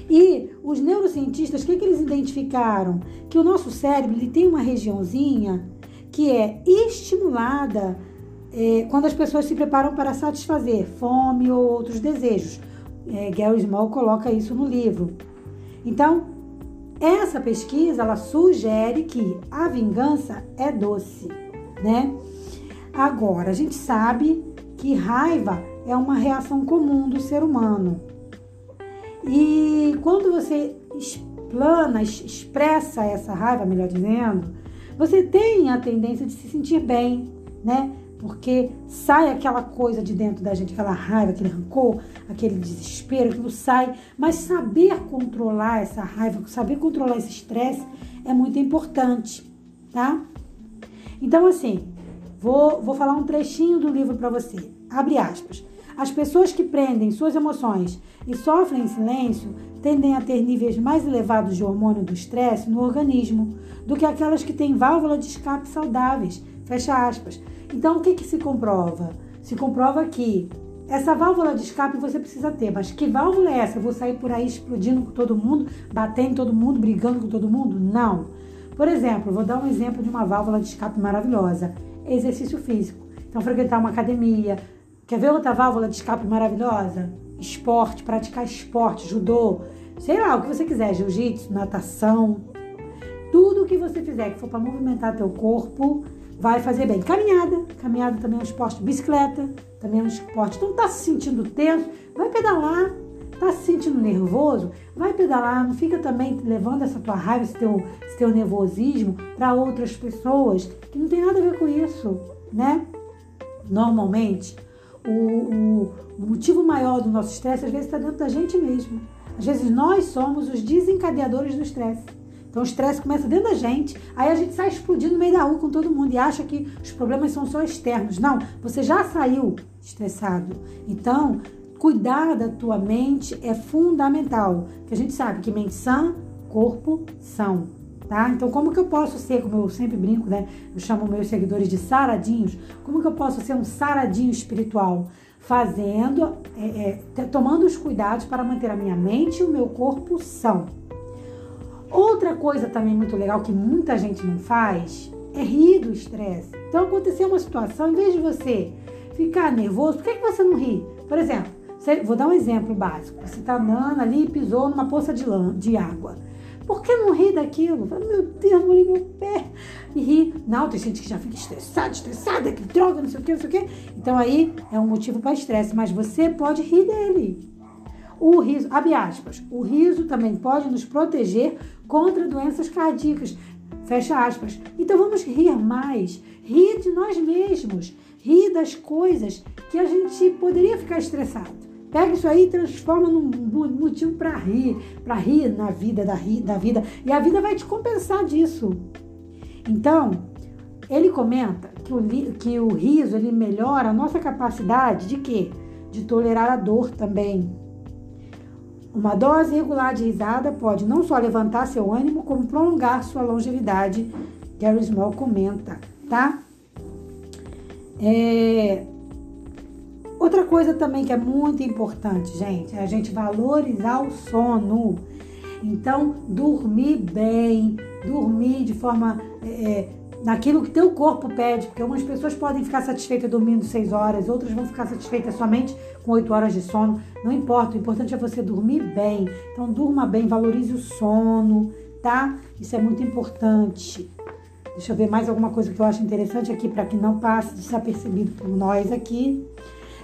E os neurocientistas, o que, que eles identificaram? Que o nosso cérebro ele tem uma regiãozinha que é estimulada é, quando as pessoas se preparam para satisfazer fome ou outros desejos. É, Gary Small coloca isso no livro. Então, essa pesquisa ela sugere que a vingança é doce, né? Agora, a gente sabe que raiva é uma reação comum do ser humano. E quando você explana, expressa essa raiva, melhor dizendo, você tem a tendência de se sentir bem, né? Porque sai aquela coisa de dentro da gente, aquela raiva, aquele rancor, aquele desespero, aquilo sai. Mas saber controlar essa raiva, saber controlar esse estresse é muito importante, tá? Então, assim, vou, vou falar um trechinho do livro para você. Abre aspas. As pessoas que prendem suas emoções e sofrem em silêncio tendem a ter níveis mais elevados de hormônio do estresse no organismo do que aquelas que têm válvula de escape saudáveis. Fecha aspas. Então, o que, que se comprova? Se comprova que essa válvula de escape você precisa ter, mas que válvula é essa? Vou sair por aí explodindo com todo mundo, batendo em todo mundo, brigando com todo mundo? Não. Por exemplo, vou dar um exemplo de uma válvula de escape maravilhosa: exercício físico. Então, frequentar uma academia, Quer ver outra válvula de escape maravilhosa? Esporte, praticar esporte, judô, sei lá, o que você quiser, jiu-jitsu, natação. Tudo o que você fizer que for para movimentar teu corpo vai fazer bem. Caminhada, caminhada também é um esporte. Bicicleta também é um esporte. Então tá se sentindo tenso, vai pedalar. Tá se sentindo nervoso? Vai pedalar. Não fica também levando essa tua raiva, esse teu, esse teu nervosismo para outras pessoas que não tem nada a ver com isso, né? Normalmente, o, o, motivo maior do nosso estresse às vezes está dentro da gente mesmo. Às vezes nós somos os desencadeadores do estresse. Então o estresse começa dentro da gente, aí a gente sai explodindo no meio da rua com todo mundo e acha que os problemas são só externos. Não, você já saiu estressado. Então, cuidar da tua mente é fundamental, porque a gente sabe que mente sã, corpo são. Tá? Então, como que eu posso ser, como eu sempre brinco, né? Eu chamo meus seguidores de saradinhos. Como que eu posso ser um saradinho espiritual? Fazendo, é, é, tomando os cuidados para manter a minha mente e o meu corpo são. Outra coisa também muito legal que muita gente não faz é rir do estresse. Então, aconteceu uma situação, em vez de você ficar nervoso, por que, que você não ri? Por exemplo, você, vou dar um exemplo básico. Você está andando ali e pisou numa poça de, lã, de água. Por que não rir daquilo? Meu Deus, molhei meu pé. E ri. Não, tem gente que já fica estressada, estressada, que droga, não sei o que, não sei o que. Então aí é um motivo para estresse, mas você pode rir dele. O riso, abre aspas, o riso também pode nos proteger contra doenças cardíacas. Fecha aspas. Então vamos rir mais. Rir de nós mesmos. Rir das coisas que a gente poderia ficar estressado. Pega isso aí e transforma num motivo para rir, para rir na vida da, da vida. E a vida vai te compensar disso. Então, ele comenta que o, que o riso ele melhora a nossa capacidade de quê? De tolerar a dor também. Uma dose regular de risada pode não só levantar seu ânimo, como prolongar sua longevidade. Gary Small comenta, tá? É... Outra coisa também que é muito importante, gente, é a gente valorizar o sono. Então, dormir bem, dormir de forma é, naquilo que teu corpo pede, porque algumas pessoas podem ficar satisfeitas dormindo 6 horas, outras vão ficar satisfeitas somente com 8 horas de sono. Não importa, o importante é você dormir bem. Então durma bem, valorize o sono, tá? Isso é muito importante. Deixa eu ver mais alguma coisa que eu acho interessante aqui para que não passe desapercebido por nós aqui.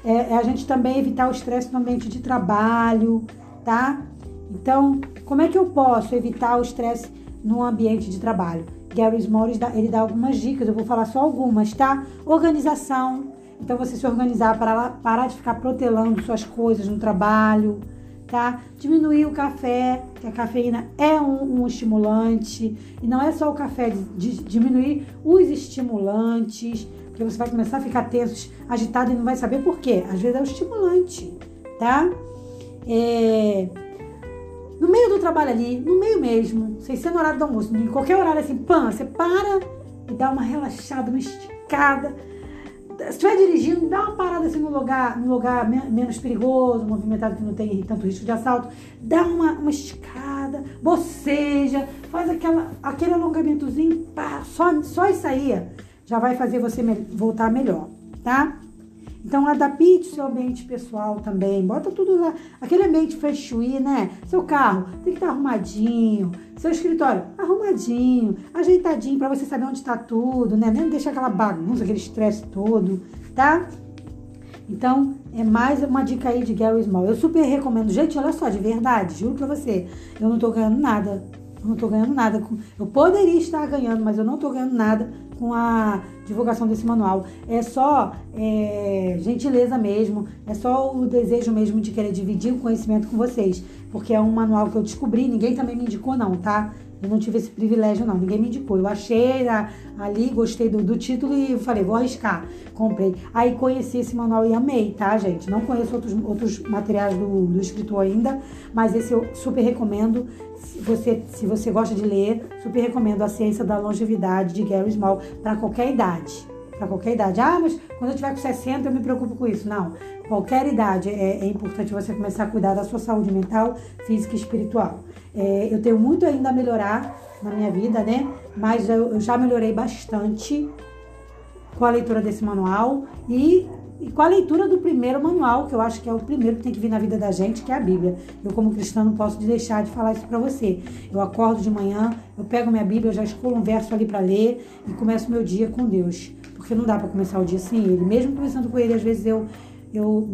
É, é a gente também evitar o estresse no ambiente de trabalho, tá? Então, como é que eu posso evitar o estresse no ambiente de trabalho? Gary Small ele dá algumas dicas, eu vou falar só algumas, tá? Organização. Então você se organizar para parar de ficar protelando suas coisas no trabalho, tá? Diminuir o café, que a cafeína é um, um estimulante. E não é só o café, de, de, diminuir os estimulantes, porque você vai começar a ficar tenso, agitado e não vai saber por quê. Às vezes é o estimulante, tá? É no meio do trabalho ali, no meio mesmo, sem ser no horário do almoço, em qualquer horário assim, pã, você para e dá uma relaxada, uma esticada. Se estiver dirigindo, dá uma parada assim no lugar, no lugar menos perigoso, movimentado que não tem tanto risco de assalto. Dá uma, uma esticada, boceja, faz aquela, aquele alongamentozinho, pá, só, só isso aí já vai fazer você voltar melhor, tá? Então, adapte seu ambiente pessoal também. Bota tudo lá. Aquele ambiente fechui, né? Seu carro tem que estar arrumadinho. Seu escritório arrumadinho, ajeitadinho, para você saber onde está tudo, né? Nem deixar aquela bagunça, aquele estresse todo, tá? Então, é mais uma dica aí de Gary Small. Eu super recomendo. Gente, olha só, de verdade, juro pra você. Eu não tô ganhando nada. Eu não tô ganhando nada. Eu poderia estar ganhando, mas eu não tô ganhando nada com a divulgação desse manual. É só é, gentileza mesmo, é só o desejo mesmo de querer dividir o conhecimento com vocês, porque é um manual que eu descobri, ninguém também me indicou não, tá? Eu não tive esse privilégio, não. Ninguém me indicou. Eu achei a, ali, gostei do, do, título e falei, vou arriscar. Comprei. Aí conheci esse manual e amei, tá, gente? Não conheço outros, outros materiais do, do escritor ainda, mas esse eu super recomendo. Se você, se você gosta de ler, super recomendo A Ciência da Longevidade de Gary Small para qualquer idade. Para qualquer idade. Ah, mas quando eu tiver com 60 eu me preocupo com isso. Não. Qualquer idade é, é importante você começar a cuidar da sua saúde mental, física e espiritual. É, eu tenho muito ainda a melhorar na minha vida, né? Mas eu, eu já melhorei bastante com a leitura desse manual e e com a leitura do primeiro manual, que eu acho que é o primeiro que tem que vir na vida da gente, que é a Bíblia. Eu, como cristã, não posso deixar de falar isso para você. Eu acordo de manhã, eu pego minha Bíblia, eu já escolho um verso ali para ler e começo meu dia com Deus. Porque não dá para começar o dia sem Ele. Mesmo começando com Ele, às vezes eu, eu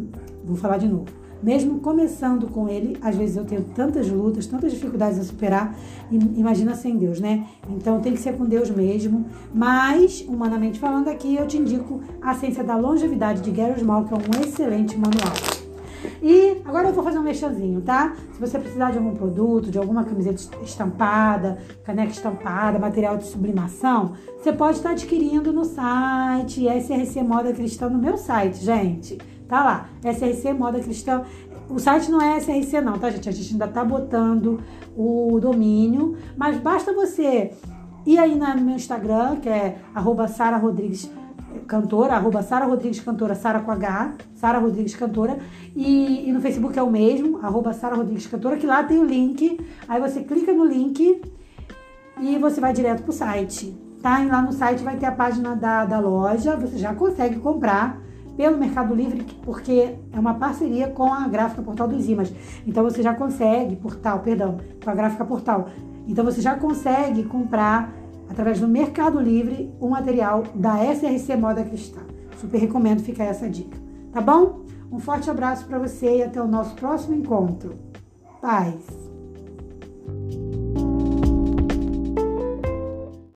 vou falar de novo. Mesmo começando com ele, às vezes eu tenho tantas lutas, tantas dificuldades a superar, imagina sem Deus, né? Então tem que ser com Deus mesmo. Mas, humanamente falando aqui, eu te indico a Ciência da Longevidade de Gary Small, que é um excelente manual. E agora eu vou fazer um mexãozinho, tá? Se você precisar de algum produto, de alguma camiseta estampada, caneca estampada, material de sublimação, você pode estar adquirindo no site SRC Moda Cristã, no meu site, gente. Tá lá, SRC Moda Cristã. O site não é SRC não, tá, gente? A gente ainda tá botando o domínio, mas basta você ir aí no meu Instagram, que é arroba Sara Rodrigues Cantora, arroba Sara Rodrigues Cantora, Sara com H, Sara Rodrigues Cantora, e, e, no Facebook é o mesmo, arroba Sara Rodrigues Cantora, que lá tem o link, aí você clica no link e você vai direto pro site, tá? E lá no site vai ter a página da, da loja, você já consegue comprar pelo Mercado Livre, porque é uma parceria com a gráfica Portal dos Imas. Então você já consegue, portal, perdão, com a gráfica Portal. Então você já consegue comprar através do Mercado Livre o material da SRC Moda Cristã. Super recomendo ficar essa dica, tá bom? Um forte abraço para você e até o nosso próximo encontro. Paz!